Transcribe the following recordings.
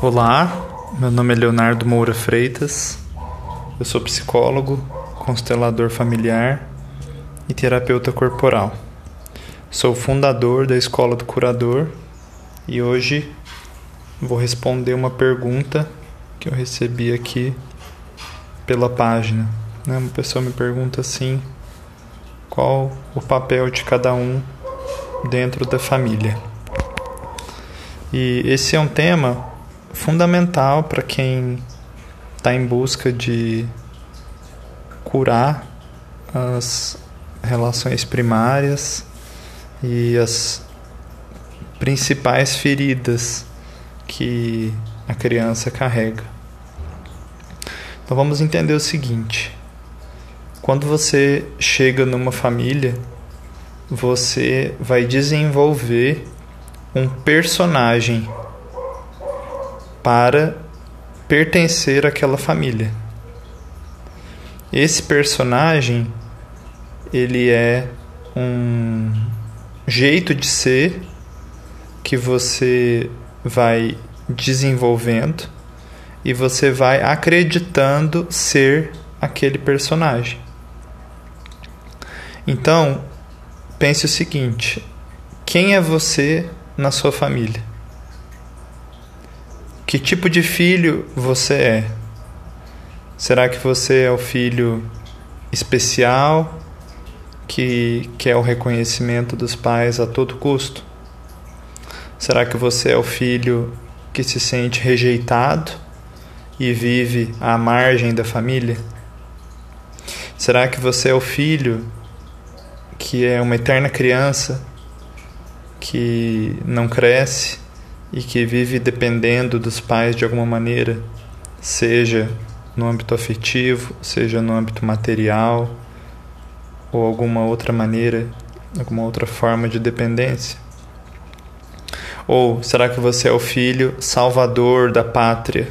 Olá, meu nome é Leonardo Moura Freitas, eu sou psicólogo, constelador familiar e terapeuta corporal. Sou fundador da Escola do Curador e hoje vou responder uma pergunta que eu recebi aqui pela página. Né? Uma pessoa me pergunta assim: qual o papel de cada um dentro da família? E esse é um tema fundamental para quem está em busca de curar as relações primárias e as principais feridas que a criança carrega. Então vamos entender o seguinte: quando você chega numa família, você vai desenvolver um personagem para pertencer àquela família. Esse personagem ele é um jeito de ser que você vai desenvolvendo e você vai acreditando ser aquele personagem. Então, pense o seguinte: quem é você na sua família? Que tipo de filho você é? Será que você é o filho especial que quer o reconhecimento dos pais a todo custo? Será que você é o filho que se sente rejeitado e vive à margem da família? Será que você é o filho que é uma eterna criança que não cresce e que vive dependendo dos pais de alguma maneira, seja no âmbito afetivo, seja no âmbito material ou alguma outra maneira, alguma outra forma de dependência? Ou será que você é o filho salvador da pátria?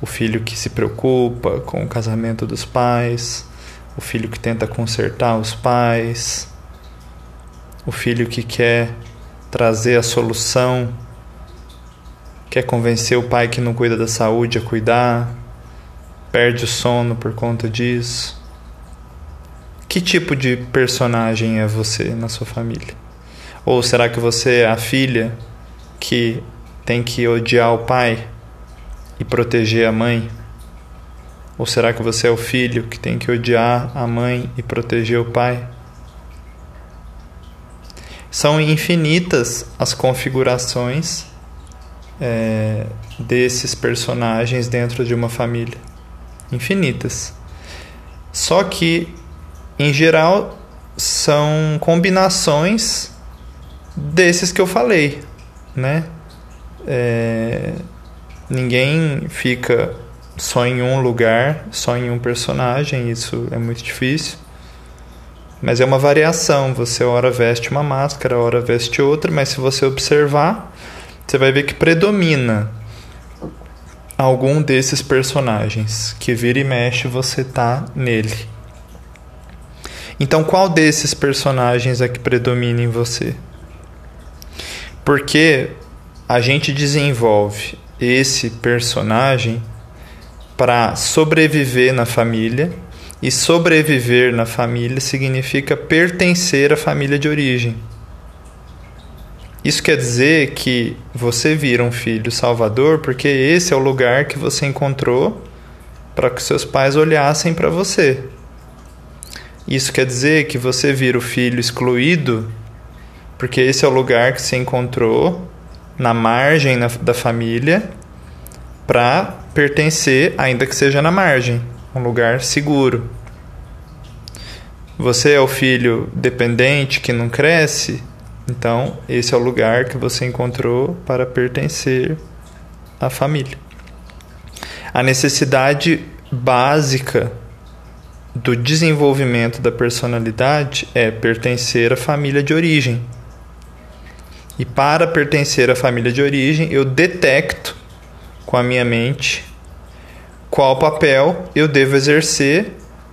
O filho que se preocupa com o casamento dos pais, o filho que tenta consertar os pais, o filho que quer trazer a solução quer convencer o pai que não cuida da saúde a cuidar, perde o sono por conta disso. Que tipo de personagem é você na sua família? Ou será que você é a filha que tem que odiar o pai e proteger a mãe? Ou será que você é o filho que tem que odiar a mãe e proteger o pai? São infinitas as configurações é, desses personagens dentro de uma família. Infinitas. Só que, em geral, são combinações desses que eu falei, né? É, ninguém fica só em um lugar, só em um personagem, isso é muito difícil. Mas é uma variação, você ora veste uma máscara, ora veste outra, mas se você observar, você vai ver que predomina algum desses personagens que vira e mexe você tá nele. Então, qual desses personagens é que predomina em você? Porque a gente desenvolve esse personagem para sobreviver na família, e sobreviver na família significa pertencer à família de origem. Isso quer dizer que você vira um filho salvador porque esse é o lugar que você encontrou para que seus pais olhassem para você. Isso quer dizer que você vira o filho excluído porque esse é o lugar que você encontrou na margem da família para pertencer, ainda que seja na margem, um lugar seguro. Você é o filho dependente que não cresce, então, esse é o lugar que você encontrou para pertencer à família. A necessidade básica do desenvolvimento da personalidade é pertencer à família de origem. E para pertencer à família de origem, eu detecto com a minha mente qual papel eu devo exercer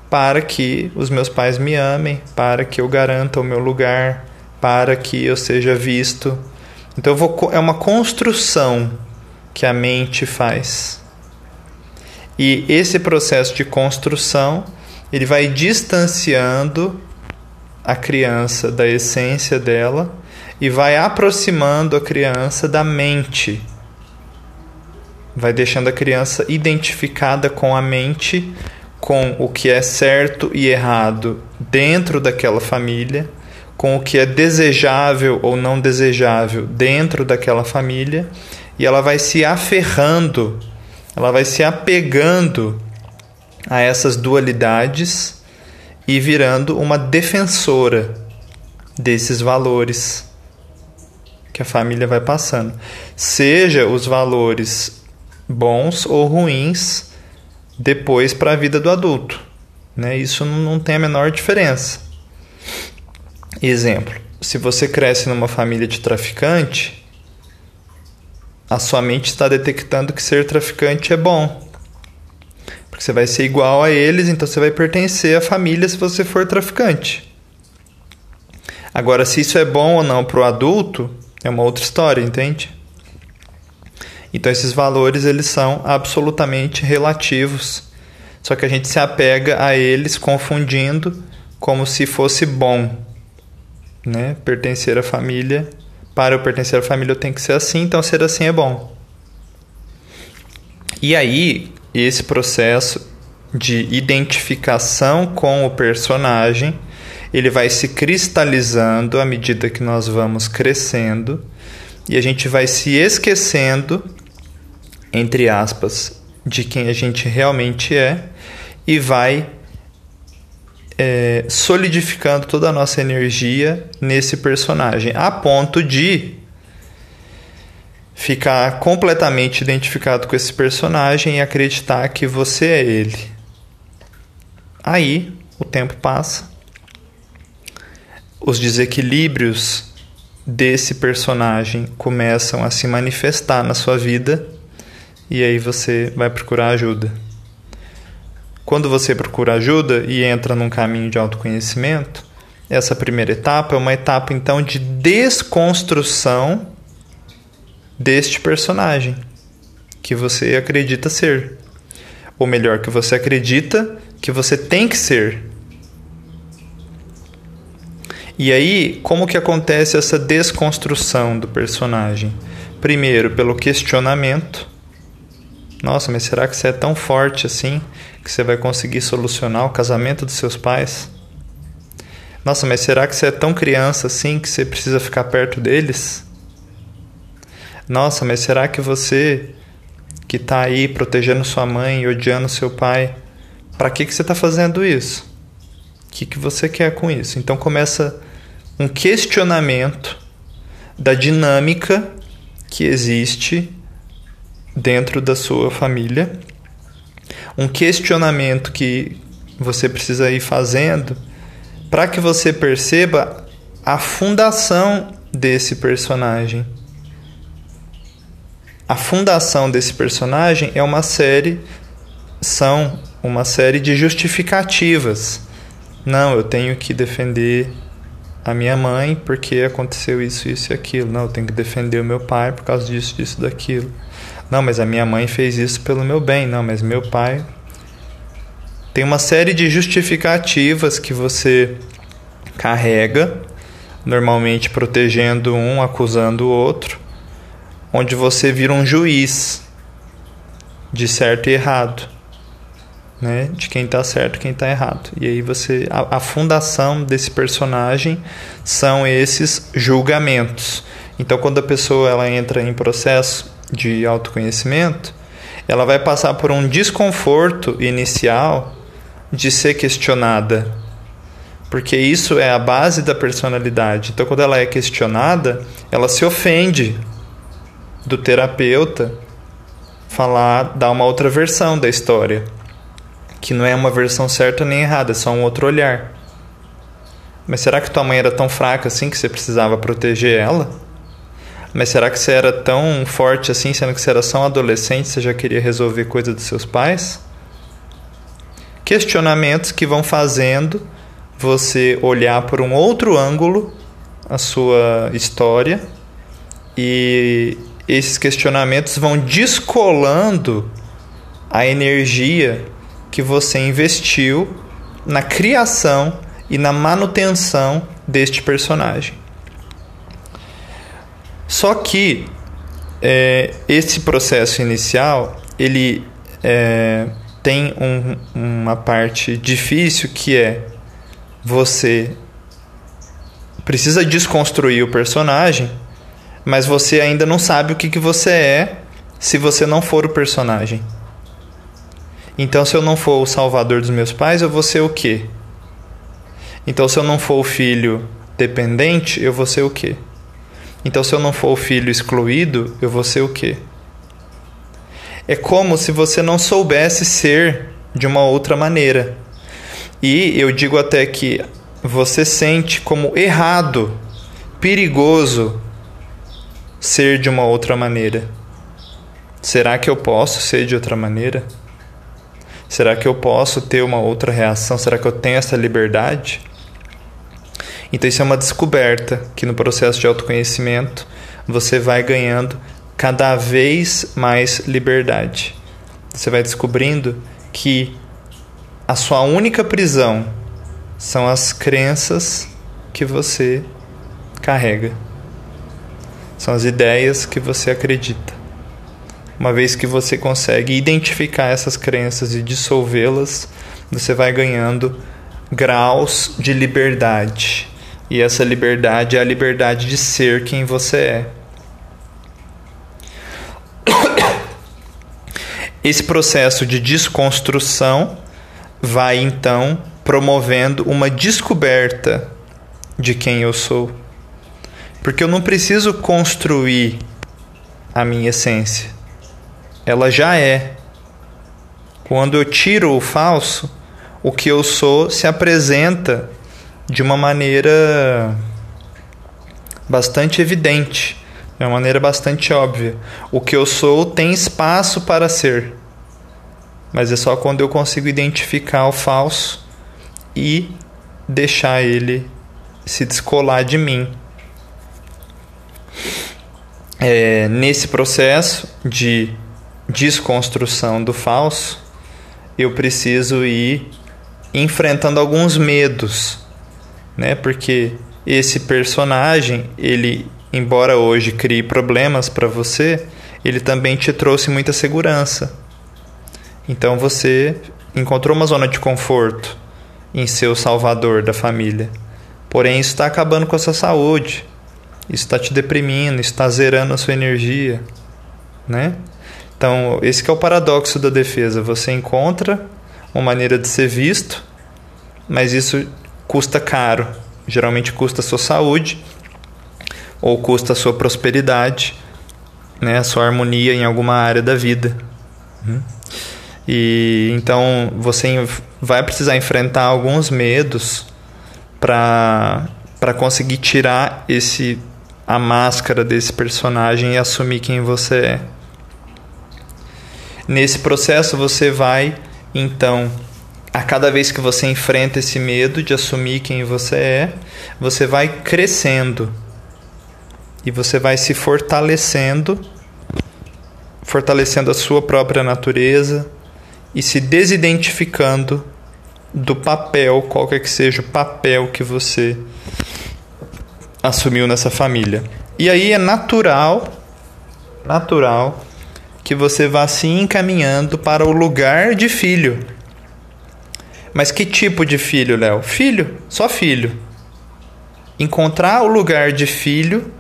para que os meus pais me amem, para que eu garanta o meu lugar, para que eu seja visto. Então vou, é uma construção que a mente faz. E esse processo de construção, ele vai distanciando a criança da essência dela e vai aproximando a criança da mente. Vai deixando a criança identificada com a mente, com o que é certo e errado dentro daquela família, com o que é desejável ou não desejável dentro daquela família, e ela vai se aferrando, ela vai se apegando a essas dualidades e virando uma defensora desses valores que a família vai passando. Seja os valores bons ou ruins depois para a vida do adulto. Né? Isso não tem a menor diferença. Exemplo: se você cresce numa família de traficante, a sua mente está detectando que ser traficante é bom. Porque você vai ser igual a eles, então você vai pertencer à família se você for traficante. Agora, se isso é bom ou não para o adulto, é uma outra história, entende? Então esses valores eles são absolutamente relativos. Só que a gente se apega a eles confundindo como se fosse bom, né? Pertencer à família, para eu pertencer à família eu tenho que ser assim, então ser assim é bom. E aí, esse processo de identificação com o personagem, ele vai se cristalizando à medida que nós vamos crescendo e a gente vai se esquecendo entre aspas, de quem a gente realmente é e vai é, solidificando toda a nossa energia nesse personagem, a ponto de ficar completamente identificado com esse personagem e acreditar que você é ele. Aí o tempo passa, os desequilíbrios desse personagem começam a se manifestar na sua vida e aí você vai procurar ajuda. Quando você procura ajuda e entra num caminho de autoconhecimento, essa primeira etapa é uma etapa então de desconstrução deste personagem que você acredita ser. Ou melhor, que você acredita que você tem que ser. E aí, como que acontece essa desconstrução do personagem? Primeiro, pelo questionamento nossa, mas será que você é tão forte assim que você vai conseguir solucionar o casamento dos seus pais? Nossa, mas será que você é tão criança assim que você precisa ficar perto deles? Nossa, mas será que você que está aí protegendo sua mãe e odiando seu pai, para que, que você está fazendo isso? O que, que você quer com isso? Então começa um questionamento da dinâmica que existe dentro da sua família, um questionamento que você precisa ir fazendo para que você perceba a fundação desse personagem. A fundação desse personagem é uma série são uma série de justificativas. Não, eu tenho que defender a minha mãe porque aconteceu isso, isso e aquilo. Não, eu tenho que defender o meu pai por causa disso, disso, daquilo. Não, mas a minha mãe fez isso pelo meu bem. Não, mas meu pai. Tem uma série de justificativas que você carrega, normalmente protegendo um, acusando o outro, onde você vira um juiz de certo e errado. Né, de quem está certo e quem está errado. E aí você a, a, fundação desse personagem são esses julgamentos. Então quando a pessoa ela entra em processo de autoconhecimento, ela vai passar por um desconforto inicial de ser questionada. Porque isso é a base da personalidade. Então, quando ela é questionada, ela se ofende do terapeuta falar, dar uma outra versão da história, que não é uma versão certa nem errada, é só um outro olhar. Mas será que tua mãe era tão fraca assim que você precisava proteger ela? Mas será que você era tão forte assim, sendo que você era só um adolescente, você já queria resolver coisa dos seus pais? Questionamentos que vão fazendo você olhar por um outro ângulo a sua história e esses questionamentos vão descolando a energia que você investiu na criação e na manutenção deste personagem. Só que é, esse processo inicial ele é, tem um, uma parte difícil que é você precisa desconstruir o personagem, mas você ainda não sabe o que, que você é se você não for o personagem. Então, se eu não for o salvador dos meus pais, eu vou ser o quê? Então, se eu não for o filho dependente, eu vou ser o quê? Então, se eu não for o filho excluído, eu vou ser o quê? É como se você não soubesse ser de uma outra maneira. E eu digo até que você sente como errado, perigoso ser de uma outra maneira. Será que eu posso ser de outra maneira? Será que eu posso ter uma outra reação? Será que eu tenho essa liberdade? Então, isso é uma descoberta que no processo de autoconhecimento você vai ganhando cada vez mais liberdade. Você vai descobrindo que a sua única prisão são as crenças que você carrega. São as ideias que você acredita. Uma vez que você consegue identificar essas crenças e dissolvê-las, você vai ganhando graus de liberdade. E essa liberdade é a liberdade de ser quem você é. Esse processo de desconstrução vai então promovendo uma descoberta de quem eu sou. Porque eu não preciso construir a minha essência. Ela já é. Quando eu tiro o falso, o que eu sou se apresenta de uma maneira bastante evidente, de uma maneira bastante óbvia. O que eu sou tem espaço para ser, mas é só quando eu consigo identificar o falso e deixar ele se descolar de mim. É, nesse processo de desconstrução do falso, eu preciso ir enfrentando alguns medos, né? Porque esse personagem, ele, embora hoje crie problemas para você, ele também te trouxe muita segurança. Então você encontrou uma zona de conforto em ser o salvador da família. Porém, isso está acabando com a sua saúde. Isso está te deprimindo, está zerando a sua energia, né? Então, esse é o paradoxo da defesa. Você encontra uma maneira de ser visto, mas isso custa caro. Geralmente custa a sua saúde ou custa a sua prosperidade, né? A sua harmonia em alguma área da vida. Uhum. E então você vai precisar enfrentar alguns medos para para conseguir tirar esse a máscara desse personagem e assumir quem você é. Nesse processo você vai então a cada vez que você enfrenta esse medo de assumir quem você é, você vai crescendo e você vai se fortalecendo, fortalecendo a sua própria natureza, e se desidentificando do papel, qualquer que seja o papel que você assumiu nessa família. E aí é natural, natural que você vá se encaminhando para o lugar de filho. Mas que tipo de filho, Léo? Filho, só filho. Encontrar o lugar de filho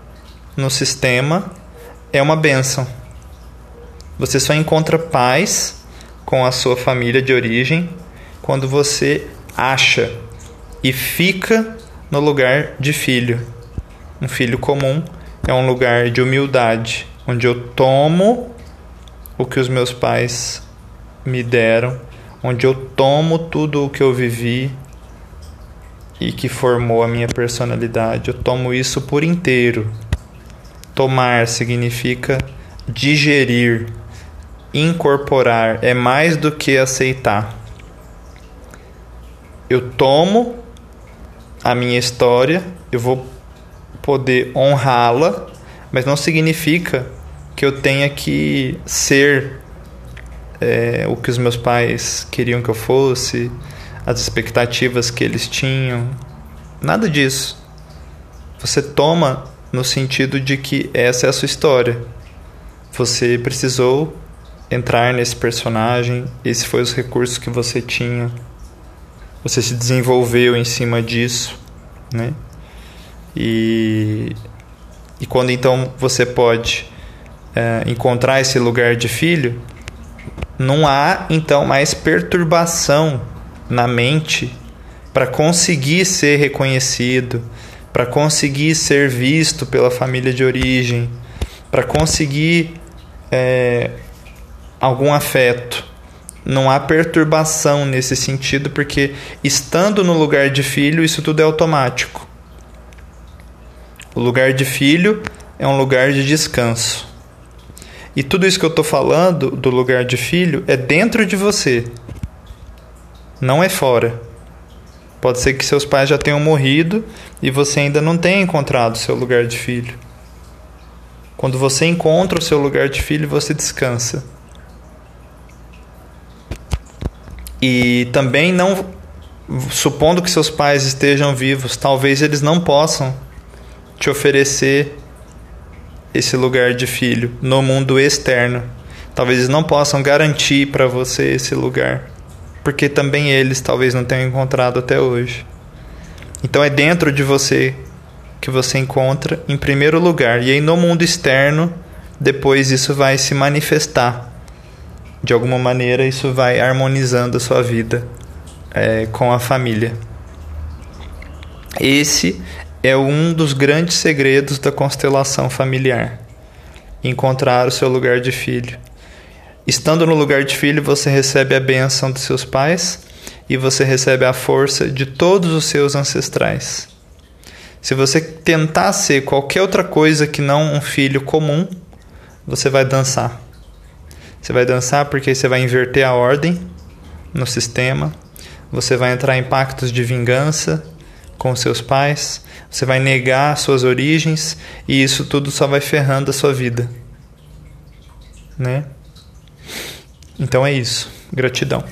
no sistema é uma benção. Você só encontra paz com a sua família de origem quando você acha e fica no lugar de filho. Um filho comum é um lugar de humildade, onde eu tomo o que os meus pais me deram, onde eu tomo tudo o que eu vivi e que formou a minha personalidade. Eu tomo isso por inteiro. Tomar significa digerir, incorporar, é mais do que aceitar. Eu tomo a minha história, eu vou poder honrá-la, mas não significa que eu tenha que ser é, o que os meus pais queriam que eu fosse, as expectativas que eles tinham. Nada disso. Você toma no sentido de que essa é a sua história. Você precisou entrar nesse personagem, esse foi os recursos que você tinha. Você se desenvolveu em cima disso, né? E, e quando então você pode é, encontrar esse lugar de filho, não há então mais perturbação na mente para conseguir ser reconhecido, para conseguir ser visto pela família de origem, para conseguir é, algum afeto. Não há perturbação nesse sentido, porque estando no lugar de filho, isso tudo é automático. O lugar de filho é um lugar de descanso. E tudo isso que eu estou falando do lugar de filho é dentro de você, não é fora. Pode ser que seus pais já tenham morrido e você ainda não tenha encontrado seu lugar de filho. Quando você encontra o seu lugar de filho, você descansa. E também não supondo que seus pais estejam vivos, talvez eles não possam te oferecer esse lugar de filho no mundo externo. Talvez eles não possam garantir para você esse lugar, porque também eles talvez não tenham encontrado até hoje. Então é dentro de você que você encontra em primeiro lugar, e aí no mundo externo, depois isso vai se manifestar. De alguma maneira, isso vai harmonizando a sua vida é, com a família. Esse é um dos grandes segredos da constelação familiar. Encontrar o seu lugar de filho. Estando no lugar de filho, você recebe a benção dos seus pais e você recebe a força de todos os seus ancestrais. Se você tentar ser qualquer outra coisa que não um filho comum, você vai dançar. Você vai dançar porque você vai inverter a ordem no sistema, você vai entrar em pactos de vingança com seus pais, você vai negar suas origens e isso tudo só vai ferrando a sua vida. Né? Então é isso. Gratidão.